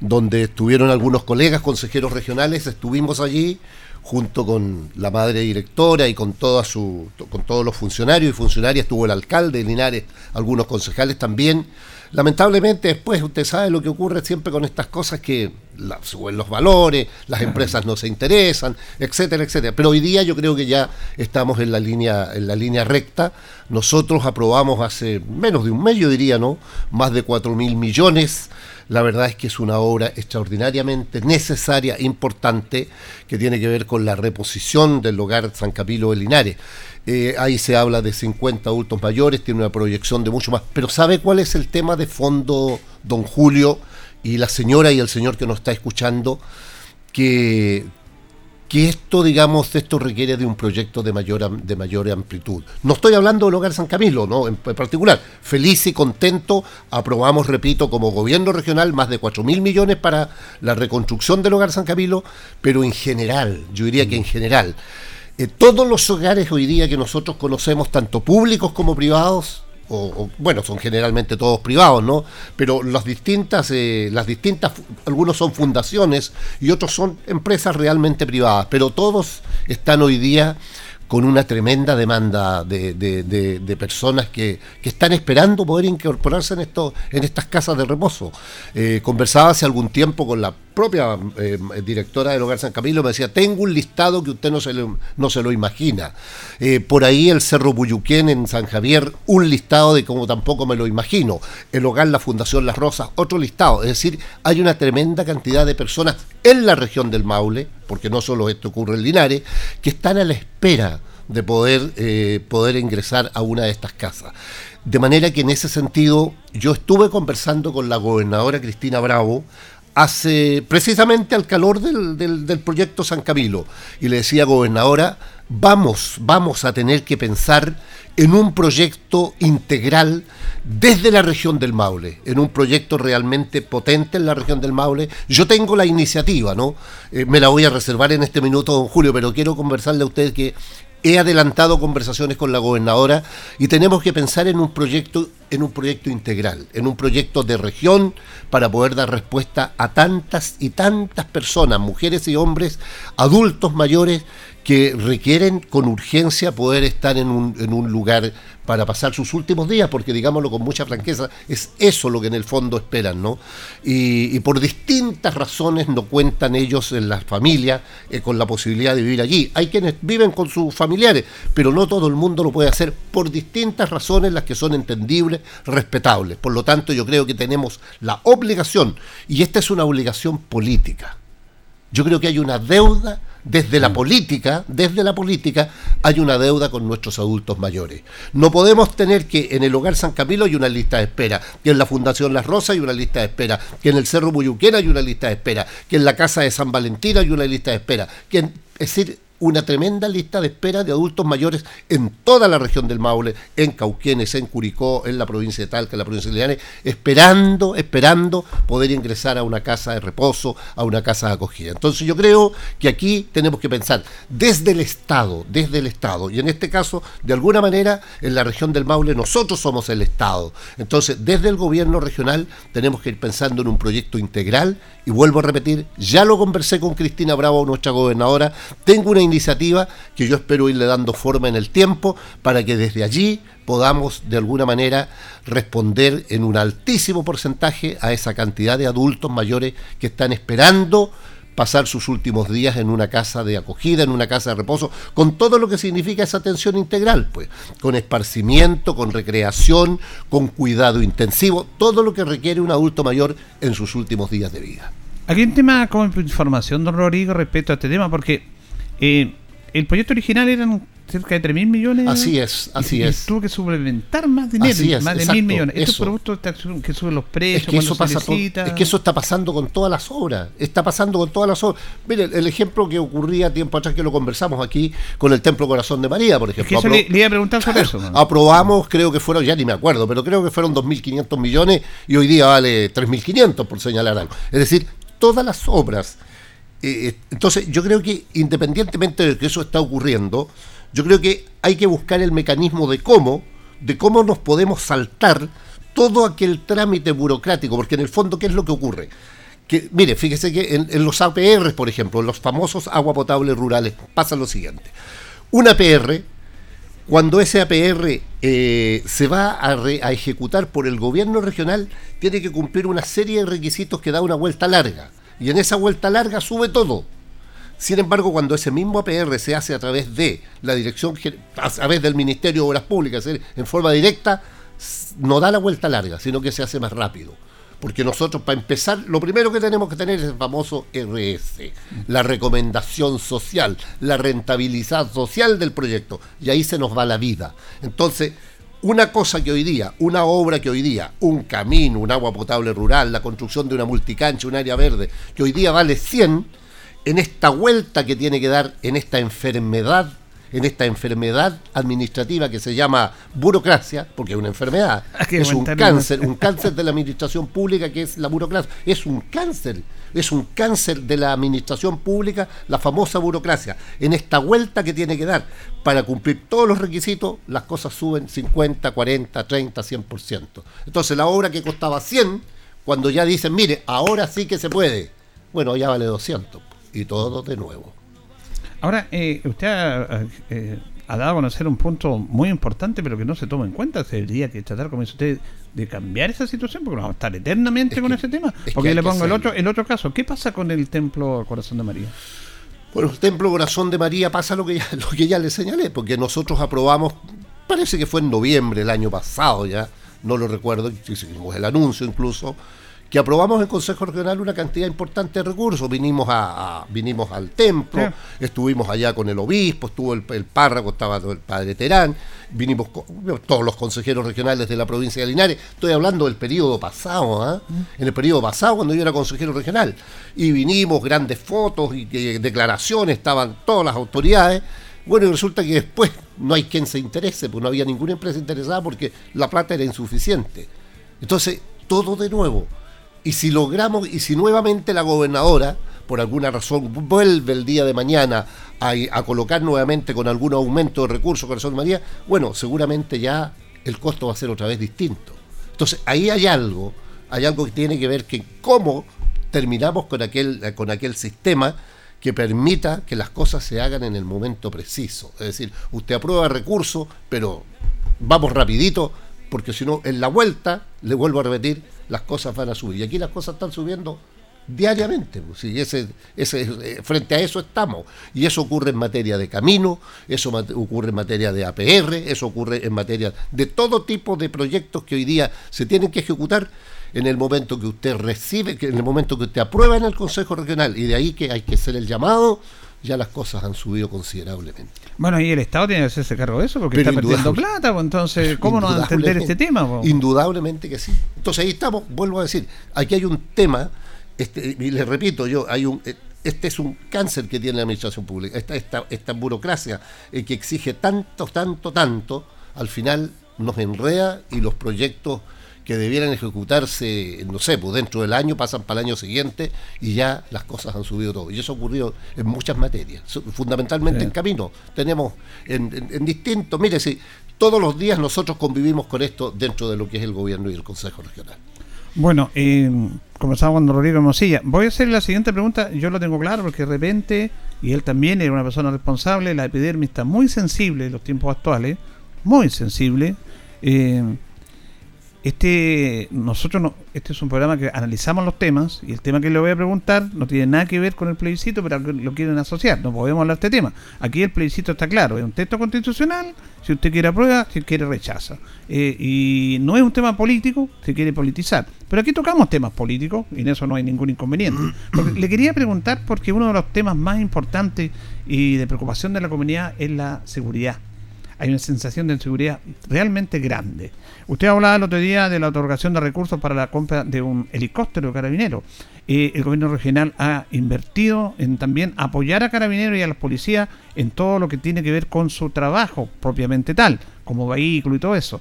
donde estuvieron algunos colegas consejeros regionales, estuvimos allí junto con la madre directora y con toda su con todos los funcionarios y funcionarias, estuvo el alcalde de Linares, algunos concejales también. Lamentablemente después usted sabe lo que ocurre siempre con estas cosas que la- suben los valores, las empresas no se interesan, etcétera, etcétera. Pero hoy día yo creo que ya estamos en la línea en la línea recta. Nosotros aprobamos hace menos de un mes, yo diría, ¿no? Más de 4 mil millones la verdad es que es una obra extraordinariamente necesaria, importante, que tiene que ver con la reposición del hogar San Camilo de Linares. Eh, ahí se habla de 50 adultos mayores, tiene una proyección de mucho más. Pero ¿sabe cuál es el tema de fondo, don Julio, y la señora y el señor que nos está escuchando? Que que esto, digamos, esto requiere de un proyecto de mayor, de mayor amplitud. No estoy hablando del Hogar San Camilo, ¿no? En, particular, feliz y contento, aprobamos, repito, como gobierno regional más de 4 mil millones para la reconstrucción del Hogar San Camilo, pero en general, yo diría que en general, eh, todos los hogares hoy día que nosotros conocemos, tanto públicos como privados, o, bueno, son generalmente todos privados, ¿no? Pero las distintas, eh, las distintas, algunos son fundaciones y otros son empresas realmente privadas, pero todos están hoy día con una tremenda demanda de, de, personas que, que, están esperando poder incorporarse en, esto, en estas casas de reposo. Eh, conversaba hace algún tiempo con la propia eh, directora del Hogar San Camilo, me decía, tengo un listado que usted no se lo, no se lo imagina. Eh, por ahí el Cerro Buyuquén en San Javier, un listado de como tampoco me lo imagino. El Hogar La Fundación Las Rosas, otro listado. Es decir, hay una tremenda cantidad de personas en la región del Maule, porque no solo esto ocurre en Linares, que están a la espera de poder, eh, poder ingresar a una de estas casas. De manera que en ese sentido yo estuve conversando con la gobernadora Cristina Bravo hace precisamente al calor del, del, proyecto San Camilo y le decía gobernadora, vamos, vamos a tener que pensar en un proyecto integral desde la región del Maule, en un proyecto realmente potente en la región del Maule. Yo tengo la iniciativa, ¿no? Eh, me la voy a reservar en este minuto, don Julio, pero quiero conversarle a usted que he adelantado conversaciones con la gobernadora y tenemos que pensar en un proyecto en un proyecto integral, en un proyecto de región para poder dar respuesta a tantas y tantas personas, mujeres y hombres, adultos mayores que requieren con urgencia poder estar en un, en un lugar para pasar sus últimos días, porque digámoslo con mucha franqueza, es eso lo que en el fondo esperan, ¿no? Y, por distintas razones no cuentan ellos en la familia eh, con la posibilidad de vivir allí. Hay quienes viven con sus familiares, pero no todo el mundo lo puede hacer por distintas razones, las que son entendibles, respetables. Por lo tanto, yo creo que tenemos la obligación, y esta es una obligación política. Yo creo que hay una deuda desde la mm. política, desde la política, hay una deuda con nuestros adultos mayores. No podemos tener que en el Hogar San Camilo hay una lista de espera, que en la Fundación Las Rosas hay una lista de espera, que en el Cerro Buyuquera hay una lista de espera, que en la Casa de San Valentín hay una lista de espera. Que es decir, una tremenda lista de espera de adultos mayores en toda la región del Maule, en Cauquenes, en Curicó, en la provincia de Talca, en la provincia de Linares, esperando, esperando poder ingresar a una casa de reposo, a una casa de acogida. Entonces yo creo que aquí tenemos que pensar desde el Estado, desde el Estado, y en este caso, de alguna manera, en la región del Maule nosotros somos el Estado. Entonces, desde el gobierno regional tenemos que ir pensando en un proyecto integral, y vuelvo a repetir, ya lo conversé con Cristina Bravo, nuestra gobernadora, tengo una iniciativa que yo espero irle dando forma en el tiempo para que desde allí podamos de alguna manera responder en un altísimo porcentaje a esa cantidad de adultos mayores que están esperando pasar sus últimos días en una casa de acogida, en una casa de reposo, con todo lo que significa esa atención integral, pues, con esparcimiento, con recreación, con cuidado intensivo, todo lo que requiere un adulto mayor en sus últimos días de vida. Un tema como información, don Rodrigo, respecto a este tema, porque eh, el proyecto original eran cerca de 3 mil millones. Así es, así es. tuvo que suplementar más dinero, más de mil millones. Estos productos que suben los precios, es que, eso pasa es que eso está pasando con todas las obras. Está pasando con todas las obras. Mire, el ejemplo que ocurría tiempo atrás que lo conversamos aquí con el Templo Corazón de María, por ejemplo. eso le, iba a preguntar sobre eso. Aprobamos, creo que fueron, ya ni me acuerdo, pero creo que fueron 2.500 millones y hoy día vale 3.500 por señalar algo. Es decir, todas las obras eh, eh, entonces, yo creo que independientemente de que eso está ocurriendo, yo creo que hay que buscar el mecanismo de cómo, de cómo nos podemos saltar todo aquel trámite burocrático, porque en el fondo, ¿qué es lo que ocurre? Que, mire, fíjese que en, los APR, por ejemplo, los famosos agua potable rurales, pasa lo siguiente. Un APR, cuando ese APR eh, se va a, a, ejecutar por el gobierno regional, tiene que cumplir una serie de requisitos que da una vuelta larga y en esa vuelta larga sube todo. Sin embargo, cuando ese mismo APR se hace a través de la dirección, a través del Ministerio de Obras Públicas, en forma directa, no da la vuelta larga, sino que se hace más rápido. Porque nosotros, para empezar, lo primero que tenemos que tener es el famoso RS, la recomendación social, la rentabilidad social del proyecto. Y ahí se nos va la vida. Entonces, una cosa que hoy día, una obra que hoy día, un camino, un agua potable rural, la construcción de una multicancha, un área verde, que hoy día vale 100, en esta vuelta que tiene que dar en esta enfermedad en esta enfermedad administrativa que se llama burocracia, porque es una enfermedad, es un cáncer, un cáncer de la administración pública que es la burocracia, es un cáncer, es un cáncer de la administración pública, la famosa burocracia. En esta vuelta que tiene que dar para cumplir todos los requisitos, las cosas suben 50, 40, 30, 100%. Entonces la obra que costaba 100, cuando ya dicen, mire, ahora sí que se puede, bueno, ya vale 200 y todo de nuevo. Ahora, eh, usted eh, ha, dado a conocer un punto muy importante, pero que no se toma en cuenta. Es el día que tratar, como dice usted, de cambiar esa situación, porque vamos a estar eternamente con ese tema. Porque le pongo el otro, el otro caso. ¿Qué pasa con el Templo Corazón de María? Bueno, el Templo Corazón de María pasa lo que ya, lo que ya le señalé, porque nosotros aprobamos, parece que fue en noviembre del año pasado ya, no lo recuerdo, hicimos el anuncio incluso, que aprobamos en Consejo Regional una cantidad importante de recursos. Vinimos a, vinimos al templo, estuvimos allá con el obispo, estuvo el, párroco, estaba el padre Terán, vinimos con, todos los consejeros regionales de la provincia de Linares. Estoy hablando del periodo pasado, mm. en el periodo pasado cuando yo era consejero regional. Y vinimos, grandes fotos y declaraciones, estaban todas las autoridades. Bueno, y resulta que después no hay quien se interese, pues no había ninguna empresa interesada porque la plata era insuficiente. Entonces, todo de nuevo y si logramos, y si nuevamente la gobernadora, por alguna razón, vuelve el día de mañana a, colocar nuevamente con algún aumento de recursos, Corazón de María, bueno, seguramente ya el costo va a ser otra vez distinto. Entonces, ahí hay algo, hay algo que tiene que ver que cómo terminamos con aquel, con aquel sistema que permita que las cosas se hagan en el momento preciso. Es decir, usted aprueba recursos, pero vamos rapidito, porque si no, en la vuelta, le vuelvo a repetir, las cosas van a subir. Y aquí las cosas están subiendo diariamente. Pues, ese, ese, eh, frente a eso estamos. Y eso ocurre en materia de camino, eso ocurre en materia de APR, eso ocurre en materia de todo tipo de proyectos que hoy día se tienen que ejecutar en el momento que usted recibe, en el momento que usted aprueba en el Consejo Regional. Y de ahí que hay que hacer el llamado ya las cosas han subido considerablemente. Bueno, y el Estado tiene que hacerse cargo de eso porque está perdiendo plata, pues, entonces, ¿cómo no entender este tema? Pues? Indudablemente que sí. Entonces ahí estamos, vuelvo a decir, aquí hay un tema, este, y le repito yo, hay un... Eh, este es un cáncer que tiene la administración pública, esta, esta, esta burocracia eh, que exige tanto, tanto, tanto, al final nos enreda y los proyectos que debieran ejecutarse, no sé, pues dentro del año pasan para el año siguiente y ya las cosas han subido todo. Y eso ha ocurrido en muchas materias, fundamentalmente en camino. Tenemos en, distintos, mire, si todos los días nosotros convivimos con esto dentro de lo que es el gobierno y el Consejo Regional. Bueno, eh, comenzamos con Rodrigo Mosilla. Voy a hacer la siguiente pregunta, yo lo tengo claro porque de repente, y él también era una persona responsable, la epidermis está muy sensible en los tiempos actuales, muy sensible. Eh, este, nosotros no, este es un programa que analizamos los temas y el tema que le voy a preguntar no tiene nada que ver con el plebiscito, pero lo quieren asociar. No podemos hablar de este tema. Aquí el plebiscito está claro, es un texto constitucional. Si usted quiere aprueba, si quiere rechaza. Eh, y no es un tema político, se quiere politizar. Pero aquí tocamos temas políticos y en eso no hay ningún inconveniente. le quería preguntar porque uno de los temas más importantes y de preocupación de la comunidad es la seguridad hay una sensación de inseguridad realmente grande. Usted hablaba el otro día de la otorgación de recursos para la compra de un helicóptero carabinero. Eh, el gobierno regional ha invertido en también apoyar a carabineros y a las policías en todo lo que tiene que ver con su trabajo propiamente tal, como vehículo y todo eso.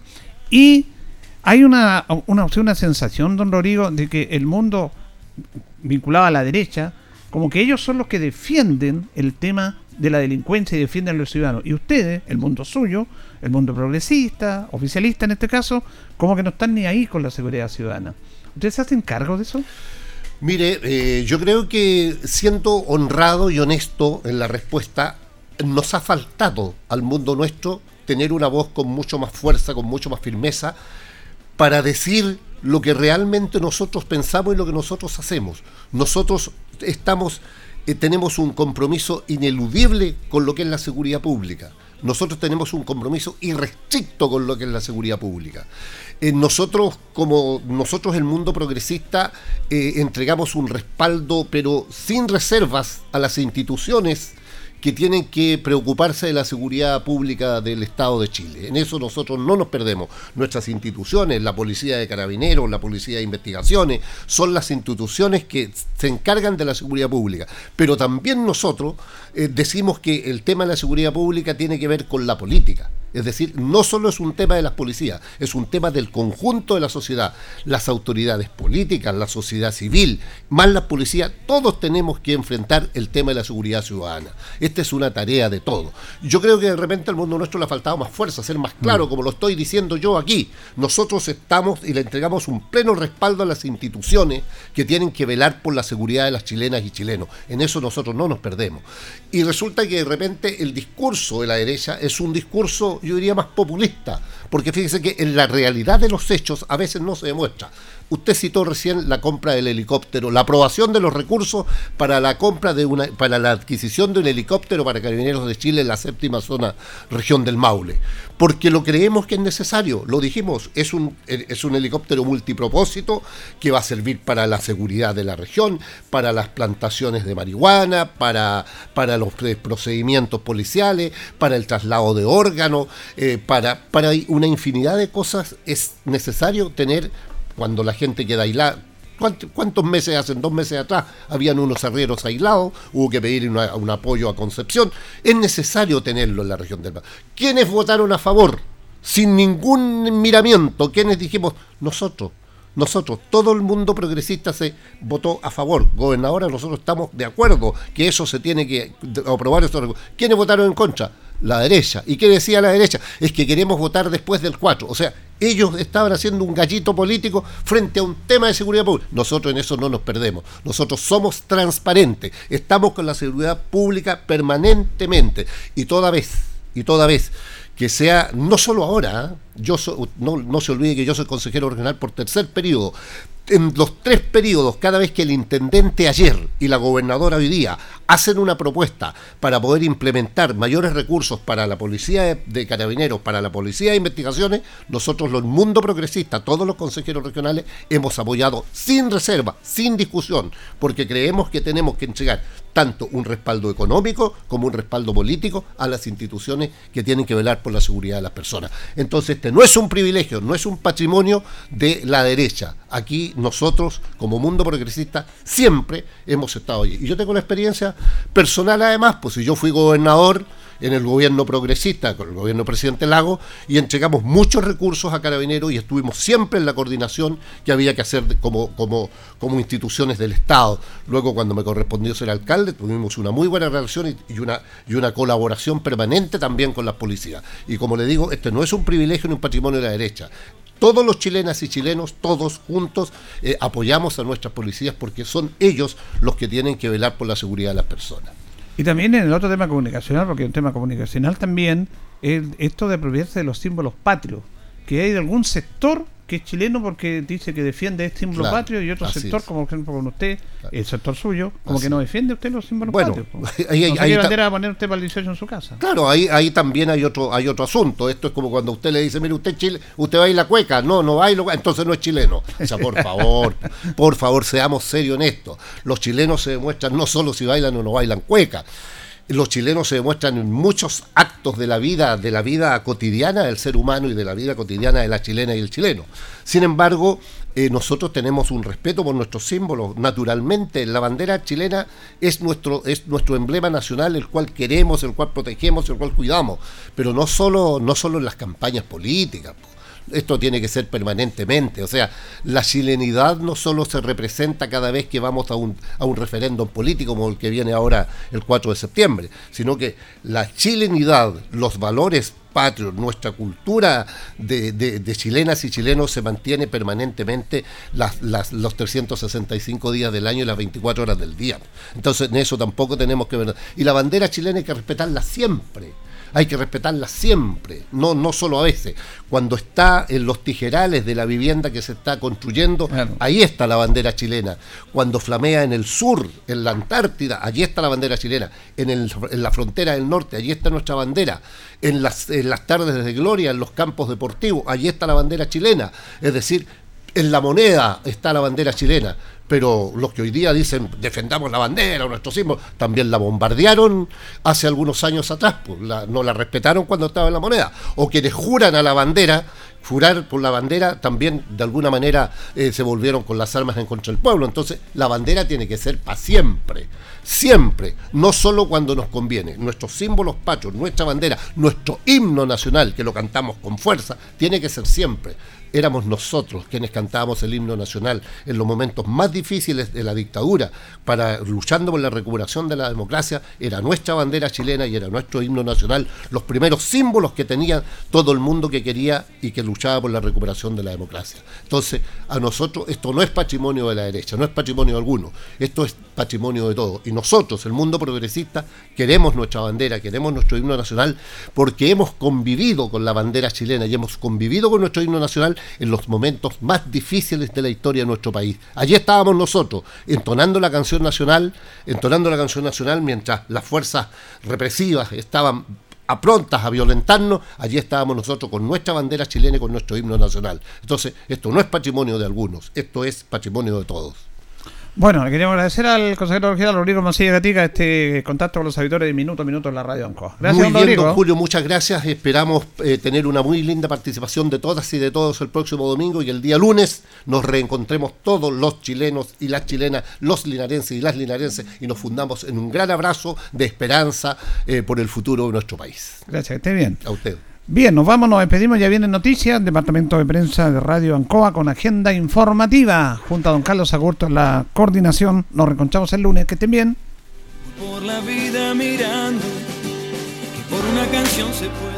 Y hay una, una, una sensación, don Rodrigo, de que el mundo vinculado a la derecha, como que ellos son los que defienden el tema de la delincuencia y defienden a los ciudadanos. Y ustedes, el mundo suyo, el mundo progresista, oficialista en este caso, como que no están ni ahí con la seguridad ciudadana. ¿Ustedes se hacen cargo de eso? Mire, eh, yo creo que siendo honrado y honesto en la respuesta, nos ha faltado al mundo nuestro tener una voz con mucho más fuerza, con mucho más firmeza, para decir lo que realmente nosotros pensamos y lo que nosotros hacemos. Nosotros estamos eh, tenemos un compromiso ineludible con lo que es la seguridad pública. Nosotros tenemos un compromiso irrestricto con lo que es la seguridad pública. Eh, nosotros, como nosotros el mundo progresista, eh, entregamos un respaldo, pero sin reservas, a las instituciones que tienen que preocuparse de la seguridad pública del Estado de Chile. En eso nosotros no nos perdemos. Nuestras instituciones, la Policía de Carabineros, la Policía de Investigaciones, son las instituciones que se encargan de la seguridad pública. Pero también nosotros eh, decimos que el tema de la seguridad pública tiene que ver con la política. Es decir, no solo es un tema de las policías, es un tema del conjunto de la sociedad. Las autoridades políticas, la sociedad civil, más la policía, todos tenemos que enfrentar el tema de la seguridad ciudadana. Esta es una tarea de todos. Yo creo que de repente al mundo nuestro le ha faltado más fuerza, ser más claro, mm. como lo estoy diciendo yo aquí. Nosotros estamos y le entregamos un pleno respaldo a las instituciones que tienen que velar por la seguridad de las chilenas y chilenos. En eso nosotros no nos perdemos. Y resulta que de repente el discurso de la derecha es un discurso yo diría más populista, porque fíjese que en la realidad de los hechos a veces no se demuestra. Usted citó recién la compra del helicóptero, la aprobación de los recursos para la compra de una, para la adquisición de un helicóptero para Carabineros de Chile en la séptima zona región del Maule. Porque lo creemos que es necesario, lo dijimos, es un, es un helicóptero multipropósito que va a servir para la seguridad de la región, para las plantaciones de marihuana, para, para los procedimientos policiales, para el traslado de órganos, eh, para, para una infinidad de cosas es necesario tener cuando la gente queda aislada. ¿Cuántos meses hacen? Dos meses atrás habían unos arrieros aislados, hubo que pedir un apoyo a Concepción. Es necesario tenerlo en la región del Mar. ¿Quiénes votaron a favor? Sin ningún miramiento. ¿Quiénes dijimos? Nosotros. Nosotros, todo el mundo progresista se votó a favor. Gobernadora, nosotros estamos de acuerdo que eso se tiene que aprobar. ¿Quiénes votaron en contra? La derecha. ¿Y qué decía la derecha? Es que queremos votar después del 4. O sea, ellos estaban haciendo un gallito político frente a un tema de seguridad pública. Nosotros en eso no nos perdemos. Nosotros somos transparentes. Estamos con la seguridad pública permanentemente. Y toda vez, y toda vez que sea, no solo ahora, ¿eh? yo no, no se olvide que yo soy consejero regional por tercer periodo, en los tres periodos, cada vez que el intendente ayer y la gobernadora hoy día hacen una propuesta para poder implementar mayores recursos para la policía de, carabineros, para la policía de investigaciones, nosotros, los mundo progresista, todos los consejeros regionales, hemos apoyado sin reserva, sin discusión, porque creemos que tenemos que entregar tanto un respaldo económico como un respaldo político a las instituciones que tienen que velar por la seguridad de las personas. Entonces, este no es un privilegio, no es un patrimonio de la derecha. Aquí nosotros, como mundo progresista, siempre hemos estado allí. Y yo tengo la experiencia personal además, pues si yo fui gobernador, en el gobierno progresista, con el gobierno presidente Lago, y entregamos muchos recursos a Carabineros y estuvimos siempre en la coordinación que había que hacer como, como, como instituciones del Estado. Luego, cuando me correspondió ser alcalde, tuvimos una muy buena relación y, una, y una colaboración permanente también con las policías. Y como le digo, este no es un privilegio ni un patrimonio de la derecha todos los chilenas y chilenos, todos juntos, eh, apoyamos a nuestras policías porque son ellos los que tienen que velar por la seguridad de las personas. Y también en el otro tema comunicacional, porque un tema comunicacional también, es esto de apropiarse de los símbolos patrios, que hay de algún sector que es chileno porque dice que defiende este símbolo patrio y otro sector, como por ejemplo con usted, el sector suyo, como que no defiende usted los símbolos patrios. Ahí, ahí, ahí bandera a poner usted para el 18 en su casa. Claro, ahí, ahí también hay otro hay otro asunto. Esto es como cuando usted le dice, mire, usted Chile, usted va a ir la cueca. No, no va a ir entonces no es chileno. O sea, por favor, por favor, seamos serios en esto. Los chilenos se demuestran no solo si bailan o no bailan cueca los chilenos se demuestran en muchos actos de la vida, de la vida cotidiana del ser humano y de la vida cotidiana de la chilena y el chileno. Sin embargo, eh, nosotros tenemos un respeto por nuestros símbolos. Naturalmente, la bandera chilena es nuestro, es nuestro emblema nacional, el cual queremos, el cual protegemos, el cual cuidamos. Pero no solo, no solo en las campañas políticas esto tiene que ser permanentemente. O sea, la chilenidad no solo se representa cada vez que vamos a un, a un referéndum político como el que viene ahora el 4 de septiembre, sino que la chilenidad, los valores patrios, nuestra cultura de, de, chilenas y chilenos se mantiene permanentemente las, las, los 365 días del año y las 24 horas del día. Entonces, en eso tampoco tenemos que ver. Y la bandera chilena hay que respetarla siempre hay que respetarla siempre, no, no solo a veces. Cuando está en los tijerales de la vivienda que se está construyendo, ahí está la bandera chilena. Cuando flamea en el sur, en la Antártida, allí está la bandera chilena. En, el, en la frontera del norte, allí está nuestra bandera. En las, en las tardes de gloria, en los campos deportivos, allí está la bandera chilena. Es decir, en la moneda está la bandera chilena, pero los que hoy día dicen defendamos la bandera, nuestro símbolo, también la bombardearon hace algunos años atrás, pues no la respetaron cuando estaba en la moneda. O quienes juran a la bandera, jurar por la bandera, también de alguna manera eh, se volvieron con las armas en contra del pueblo. Entonces, la bandera tiene que ser para siempre, siempre, no solo cuando nos conviene. Nuestros símbolos pachos, nuestra bandera, nuestro himno nacional, que lo cantamos con fuerza, tiene que ser siempre éramos nosotros quienes cantábamos el himno nacional en los momentos más difíciles de la dictadura, para luchando por la recuperación de la democracia, era nuestra bandera chilena y era nuestro himno nacional, los primeros símbolos que tenía todo el mundo que quería y que luchaba por la recuperación de la democracia. Entonces, a nosotros esto no es patrimonio de la derecha, no es patrimonio alguno, esto es patrimonio de todos. Y nosotros, el mundo progresista, queremos nuestra bandera, queremos nuestro himno nacional, porque hemos convivido con la bandera chilena y hemos convivido con nuestro himno nacional en los momentos más difíciles de la historia de nuestro país. Allí estábamos nosotros, entonando la canción nacional, entonando la canción nacional mientras las fuerzas represivas estaban aprontas a violentarnos, allí estábamos nosotros con nuestra bandera chilena y con nuestro himno nacional. Entonces, esto no es patrimonio de algunos, esto es patrimonio de todos. Bueno, le queríamos agradecer al consejero regional Rodrigo Mancilla Gatica este contacto con los auditores de Minuto a Minuto en la radio Ancoa. Gracias, muy bien, don Julio, muchas gracias. Esperamos eh, tener una muy linda participación de todas y de todos el próximo domingo y el día lunes nos reencontremos todos los chilenos y las chilenas, los linarenses y las linarenses y nos fundamos en un gran abrazo de esperanza eh, por el futuro de nuestro país. Gracias, que esté bien. A usted. Bien, nos vamos, nos despedimos, ya vienen noticias, Departamento de Prensa de Radio Ancoa con agenda informativa, junto a don Carlos Agurto en la coordinación, nos reconchamos el lunes, que estén bien. Por la vida mirando, por una canción se puede.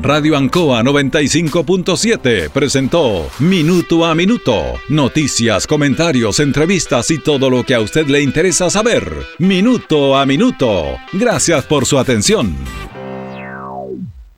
Radio Ancoa 95.7 presentó Minuto a Minuto. Noticias, comentarios, entrevistas y todo lo que a usted le interesa saber. Minuto a Minuto. Gracias por su atención.